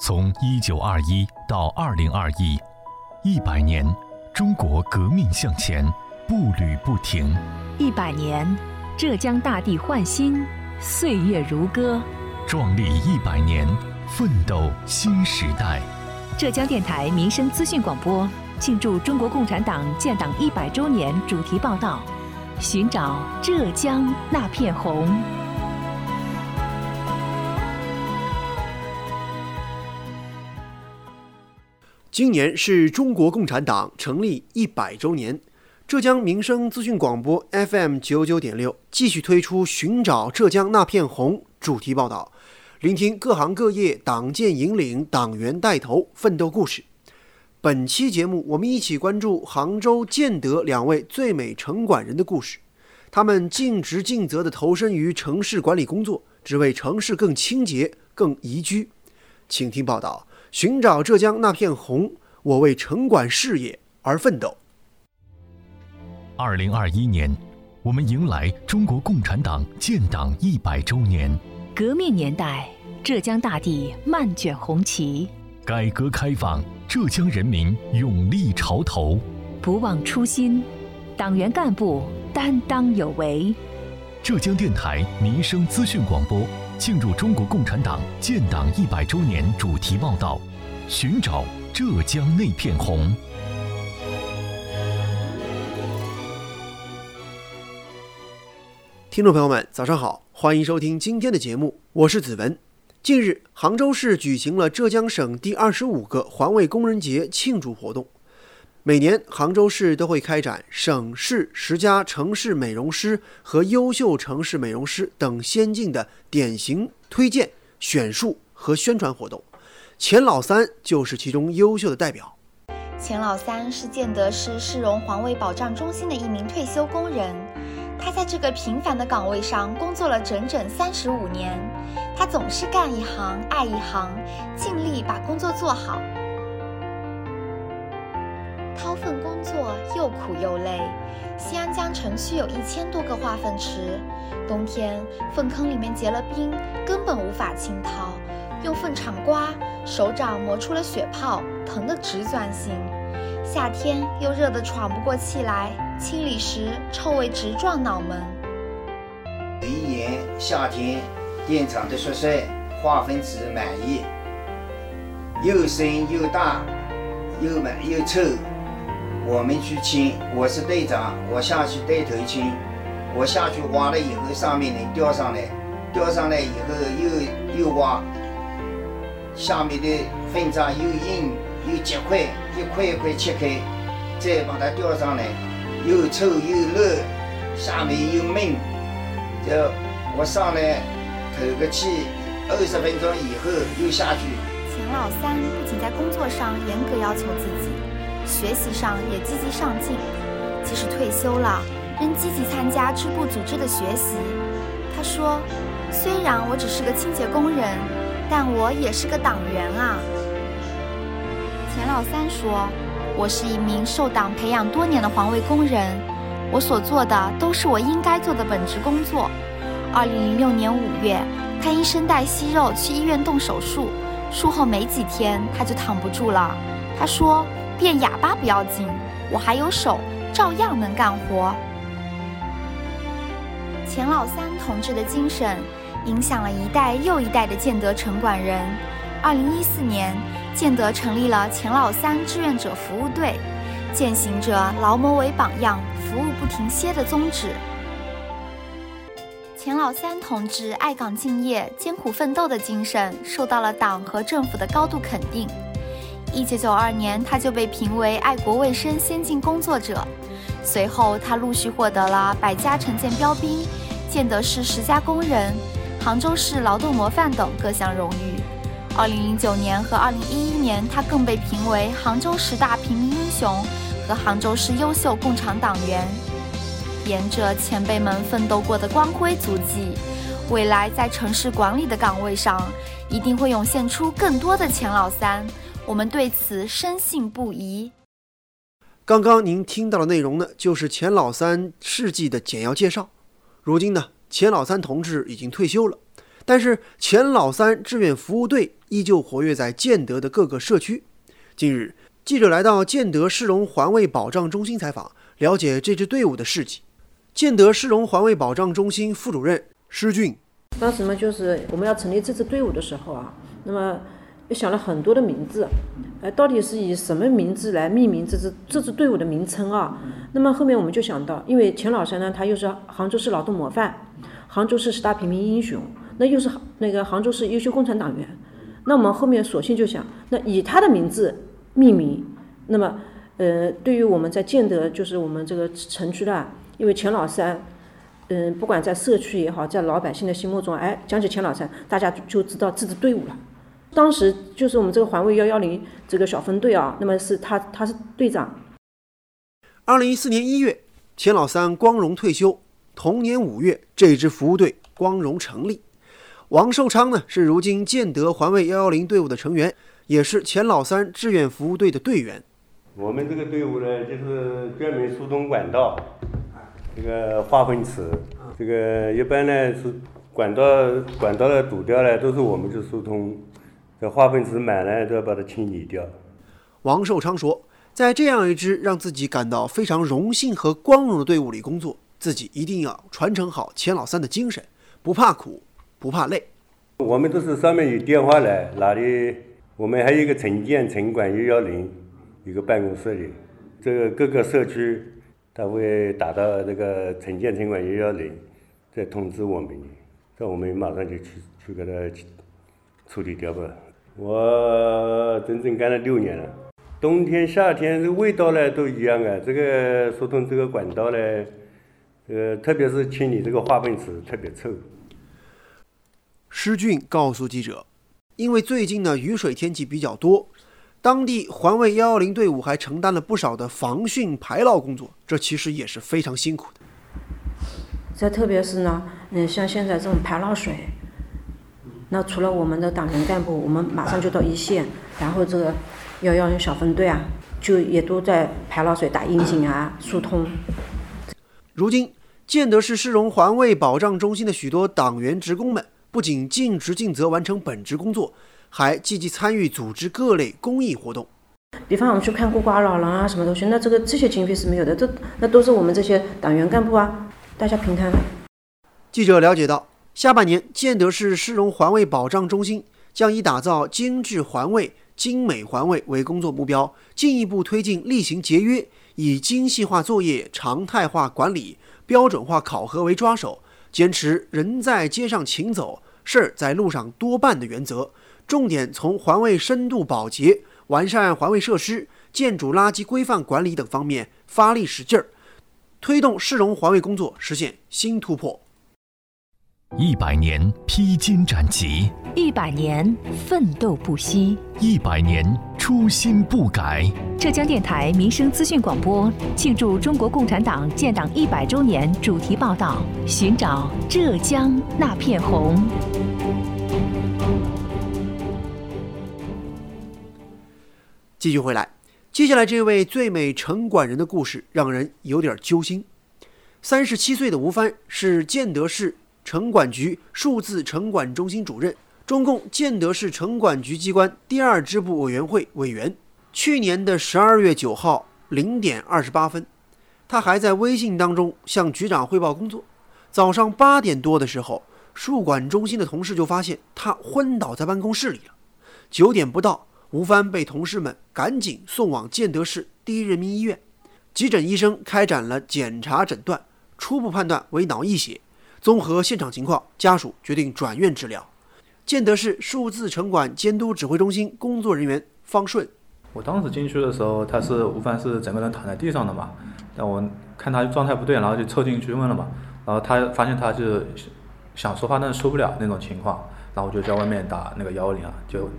从一九二一到二零二一，一百年，中国革命向前，步履不停。一百年，浙江大地焕新，岁月如歌。壮丽一百年，奋斗新时代。浙江电台民生资讯广播庆祝中国共产党建党一百周年主题报道：寻找浙江那片红。今年是中国共产党成立一百周年，浙江民生资讯广播 FM 九九点六继续推出《寻找浙江那片红》主题报道，聆听各行各业党建引领、党员带头奋斗故事。本期节目，我们一起关注杭州建德两位最美城管人的故事。他们尽职尽责地投身于城市管理工作，只为城市更清洁、更宜居。请听报道。寻找浙江那片红，我为城管事业而奋斗。二零二一年，我们迎来中国共产党建党一百周年。革命年代，浙江大地漫卷红旗；改革开放，浙江人民勇立潮头。不忘初心，党员干部担当有为。浙江电台民生资讯广播。庆祝中国共产党建党一百周年主题报道：寻找浙江那片红。听众朋友们，早上好，欢迎收听今天的节目，我是子文。近日，杭州市举行了浙江省第二十五个环卫工人节庆祝活动。每年，杭州市都会开展省市十佳城市美容师和优秀城市美容师等先进的典型推荐、选述和宣传活动。钱老三就是其中优秀的代表。钱老三是建德市市容环卫保障中心的一名退休工人，他在这个平凡的岗位上工作了整整三十五年。他总是干一行爱一行，尽力把工作做好。掏粪工作又苦又累。西安江城区有一千多个化粪池，冬天粪坑里面结了冰，根本无法清掏。用粪铲刮，手掌磨出了血泡，疼得直钻心。夏天又热得喘不过气来，清理时臭味直撞脑门。有一年夏天，电厂的宿舍化粪池满意，又深又大，又满又臭。我们去清，我是队长，我下去带头清。我下去挖了以后，上面能吊上来，吊上来以后又又挖，下面的粪渣又硬又结块，一块一块切开，再把它吊上来，又臭又热，下面又闷。这我上来透个气，二十分钟以后又下去。钱老三不仅在工作上严格要求自己。学习上也积极上进，即使退休了，仍积极参加支部组织的学习。他说：“虽然我只是个清洁工人，但我也是个党员啊。”钱老三说：“我是一名受党培养多年的环卫工人，我所做的都是我应该做的本职工作。”二零零六年五月，他因声带息肉去医院动手术，术后没几天他就躺不住了。他说。变哑巴不要紧，我还有手，照样能干活。钱老三同志的精神影响了一代又一代的建德城管人。二零一四年，建德成立了钱老三志愿者服务队，践行着劳模为榜样、服务不停歇的宗旨。钱老三同志爱岗敬业、艰苦奋斗的精神受到了党和政府的高度肯定。一九九二年，他就被评为爱国卫生先进工作者。随后，他陆续获得了百家城建标兵、建德市十佳工人、杭州市劳动模范等各项荣誉。二零零九年和二零一一年，他更被评为杭州十大平民英雄和杭州市优秀共产党员。沿着前辈们奋斗过的光辉足迹，未来在城市管理的岗位上，一定会涌现出更多的钱老三。我们对此深信不疑。刚刚您听到的内容呢，就是钱老三事迹的简要介绍。如今呢，钱老三同志已经退休了，但是钱老三志愿服务队依旧活跃在建德的各个社区。近日，记者来到建德市容环卫保障中心采访，了解这支队伍的事迹。建德市容环卫保障中心副主任施俊，当时呢，就是我们要成立这支队伍的时候啊，那么也想了很多的名字，呃，到底是以什么名字来命名这支这支队伍的名称啊？那么后面我们就想到，因为钱老三呢，他又是杭州市劳动模范，杭州市十大平民英雄，那又是那个杭州市优秀共产党员，那我们后面索性就想，那以他的名字命名，那么呃，对于我们在建德，就是我们这个城区的。因为钱老三，嗯，不管在社区也好，在老百姓的心目中，哎，讲起钱老三，大家就知道这支队伍了。当时就是我们这个环卫幺幺零这个小分队啊，那么是他他是队长。二零一四年一月，钱老三光荣退休，同年五月，这支服务队光荣成立。王寿昌呢，是如今建德环卫幺幺零队伍的成员，也是钱老三志愿服务队的队员。我们这个队伍呢，就是专门疏通管道。这个化粪池，这个一般呢是管道管道的堵掉了，都是我们去疏通。这化粪池满了都要把它清理掉。王寿昌说，在这样一支让自己感到非常荣幸和光荣的队伍里工作，自己一定要传承好钱老三的精神，不怕苦，不怕累。我们都是上面有电话来，哪里我们还有一个城建城管幺幺零一个办公室里，这个各个社区。他会打到这个城建城管幺幺零，再通知我们，这我们马上就去去给他处理掉吧。我整整干了六年了，冬天夏天这味道呢都一样啊。这个疏通这个管道呢，呃，特别是清理这个化粪池特别臭。施俊告诉记者，因为最近呢雨水天气比较多。当地环卫幺幺零队伍还承担了不少的防汛排涝工作，这其实也是非常辛苦的。再特别是呢，嗯，像现在这种排涝水，那除了我们的党员干部，我们马上就到一线，然后这个幺幺零小分队啊，就也都在排涝水打窨井啊、疏通。如今，建德市市容环卫保障中心的许多党员职工们，不仅尽职尽责完成本职工作。还积极参与组织各类公益活动，比方我们去看孤寡老人啊，什么东西，那这个这些经费是没有的，这那都是我们这些党员干部啊，大家平摊。记者了解到，下半年建德市市容环卫保障中心将以打造精致环卫、精美环卫为工作目标，进一步推进厉行节约，以精细化作业、常态化管理、标准化考核为抓手，坚持人在街上勤走，事儿在路上多办的原则。重点从环卫深度保洁、完善环卫设施、建筑垃圾规范管理等方面发力使劲儿，推动市容环卫工作实现新突破。一百年披荆斩棘，一百年奋斗不息，一百年初心不改。浙江电台民生资讯广播庆祝中国共产党建党一百周年主题报道：寻找浙江那片红。继续回来，接下来这位最美城管人的故事让人有点揪心。三十七岁的吴帆是建德市城管局数字城管中心主任，中共建德市城管局机关第二支部委员会委员。去年的十二月九号零点二十八分，他还在微信当中向局长汇报工作。早上八点多的时候，数管中心的同事就发现他昏倒在办公室里了。九点不到。吴帆被同事们赶紧送往建德市第一人民医院，急诊医生开展了检查诊断，初步判断为脑溢血。综合现场情况，家属决定转院治疗。建德市数字城管监督指挥中心工作人员方顺，我当时进去的时候，他是吴帆是整个人躺在地上的嘛，但我看他状态不对，然后就凑进去问了嘛，然后他发现他就想说话，但是说不了那种情况，然后我就在外面打那个幺幺零啊，就。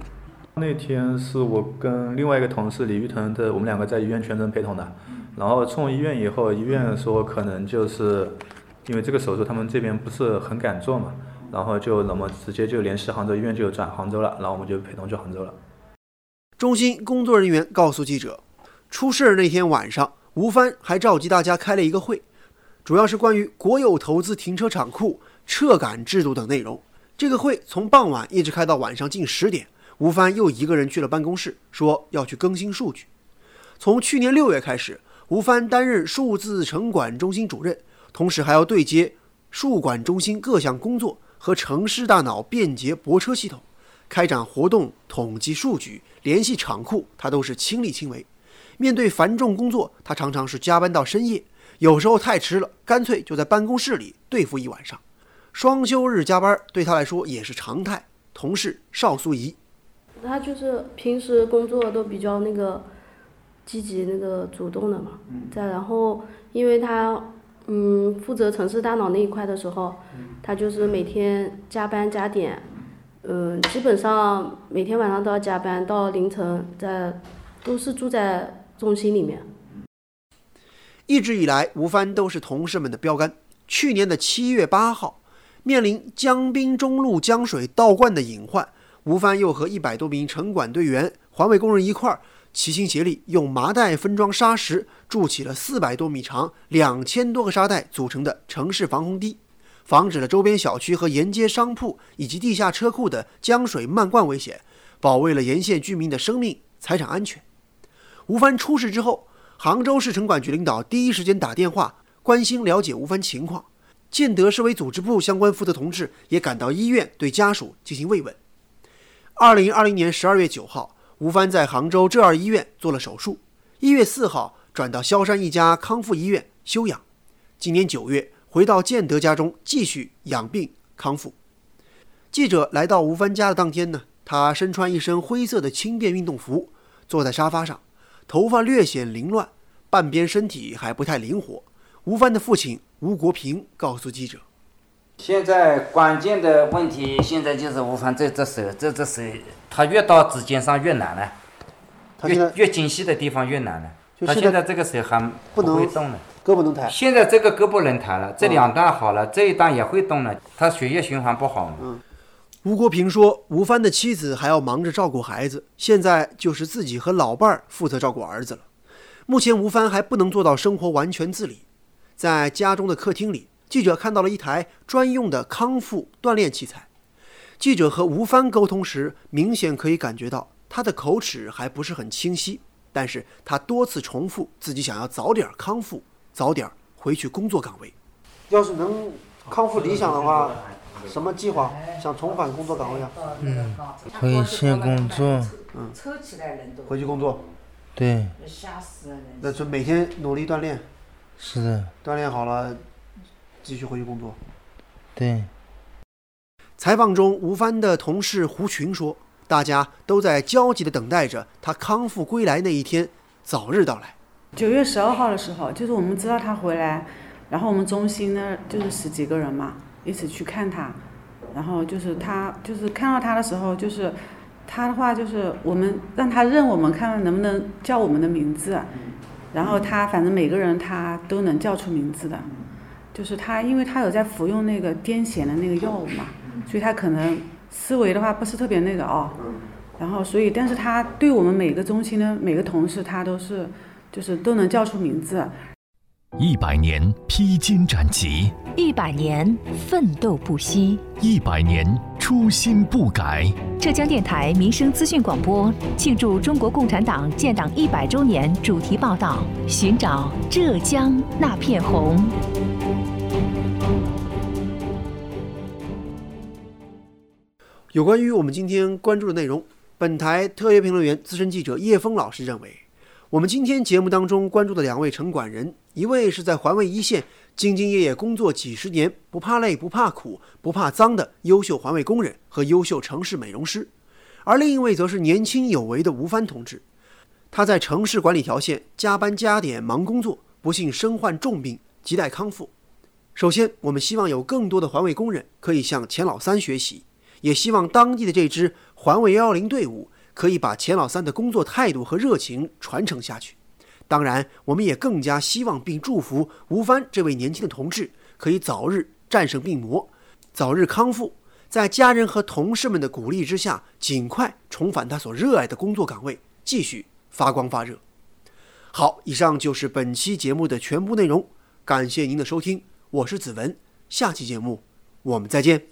那天是我跟另外一个同事李玉腾的，我们两个在医院全程陪同的。然后送医院以后，医院说可能就是因为这个手术他们这边不是很敢做嘛，然后就那么直接就联系杭州医院就转杭州了，然后我们就陪同去杭州了。中心工作人员告诉记者，出事那天晚上，吴帆还召集大家开了一个会，主要是关于国有投资停车场库撤赶制度等内容。这个会从傍晚一直开到晚上近十点。吴帆又一个人去了办公室，说要去更新数据。从去年六月开始，吴帆担任数字城管中心主任，同时还要对接数管中心各项工作和城市大脑便捷泊车系统，开展活动、统计数据、联系厂库，他都是亲力亲为。面对繁重工作，他常常是加班到深夜，有时候太迟了，干脆就在办公室里对付一晚上。双休日加班对他来说也是常态。同事邵素怡。他就是平时工作都比较那个积极、那个主动的嘛。再然后，因为他嗯负责城市大脑那一块的时候，他就是每天加班加点，嗯，基本上每天晚上都要加班到凌晨，在都是住在中心里面。一直以来，吴帆都是同事们的标杆。去年的七月八号，面临江滨中路江水倒灌的隐患。吴帆又和一百多名城管队员、环卫工人一块儿齐心协力，用麻袋分装沙石，筑起了四百多米长、两千多个沙袋组成的城市防洪堤，防止了周边小区和沿街商铺以及地下车库的江水漫灌危险，保卫了沿线居民的生命财产安全。吴帆出事之后，杭州市城管局领导第一时间打电话关心了解吴帆情况，建德市委组织部相关负责同志也赶到医院对家属进行慰问。二零二零年十二月九号，吴帆在杭州浙二医院做了手术。一月四号转到萧山一家康复医院休养。今年九月回到建德家中继续养病康复。记者来到吴帆家的当天呢，他身穿一身灰色的轻便运动服，坐在沙发上，头发略显凌乱，半边身体还不太灵活。吴帆的父亲吴国平告诉记者。现在关键的问题，现在就是吴凡这只手，这只手，他越到指尖上越难了，越越精细的地方越难了。他现在这个手还不会动了，胳膊能抬。现在这个胳膊能抬了，这两段好了，这一段也会动了。他血液循环不好。嗯，吴国平说，吴帆的妻子还要忙着照顾孩子，现在就是自己和老伴儿负责照顾儿子了。目前吴帆还不能做到生活完全自理，在家中的客厅里。记者看到了一台专用的康复锻炼器材。记者和吴帆沟通时，明显可以感觉到他的口齿还不是很清晰，但是他多次重复自己想要早点康复，早点回去工作岗位。要是能康复理想的话，什么计划？想重返工作岗位啊？嗯，回去工作。嗯，回去工作。对。那就每天努力锻炼。是的。锻炼好了。继续回去工作。对。采访中，吴帆的同事胡群说：“大家都在焦急地等待着他康复归来那一天早日到来。”九月十二号的时候，就是我们知道他回来，然后我们中心呢就是十几个人嘛，一起去看他。然后就是他，就是看到他的时候，就是他的话就是我们让他认我们，看能不能叫我们的名字。然后他反正每个人他都能叫出名字的。就是他，因为他有在服用那个癫痫的那个药物嘛，所以他可能思维的话不是特别那个哦。然后，所以，但是他对我们每个中心的每个同事，他都是，就是都能叫出名字。一百年披荆斩棘，一百年奋斗不息，一百年初心不改。浙江电台民生资讯广播庆祝中国共产党建党一百周年主题报道：寻找浙江那片红。有关于我们今天关注的内容，本台特约评论员、资深记者叶峰老师认为，我们今天节目当中关注的两位城管人，一位是在环卫一线兢兢业业工作几十年、不怕累、不怕苦、不怕脏的优秀环卫工人和优秀城市美容师，而另一位则是年轻有为的吴帆同志，他在城市管理条线加班加点忙工作，不幸身患重病，亟待康复。首先，我们希望有更多的环卫工人可以向钱老三学习。也希望当地的这支环卫幺幺零队伍可以把钱老三的工作态度和热情传承下去。当然，我们也更加希望并祝福吴帆这位年轻的同志可以早日战胜病魔，早日康复，在家人和同事们的鼓励之下，尽快重返他所热爱的工作岗位，继续发光发热。好，以上就是本期节目的全部内容，感谢您的收听，我是子文，下期节目我们再见。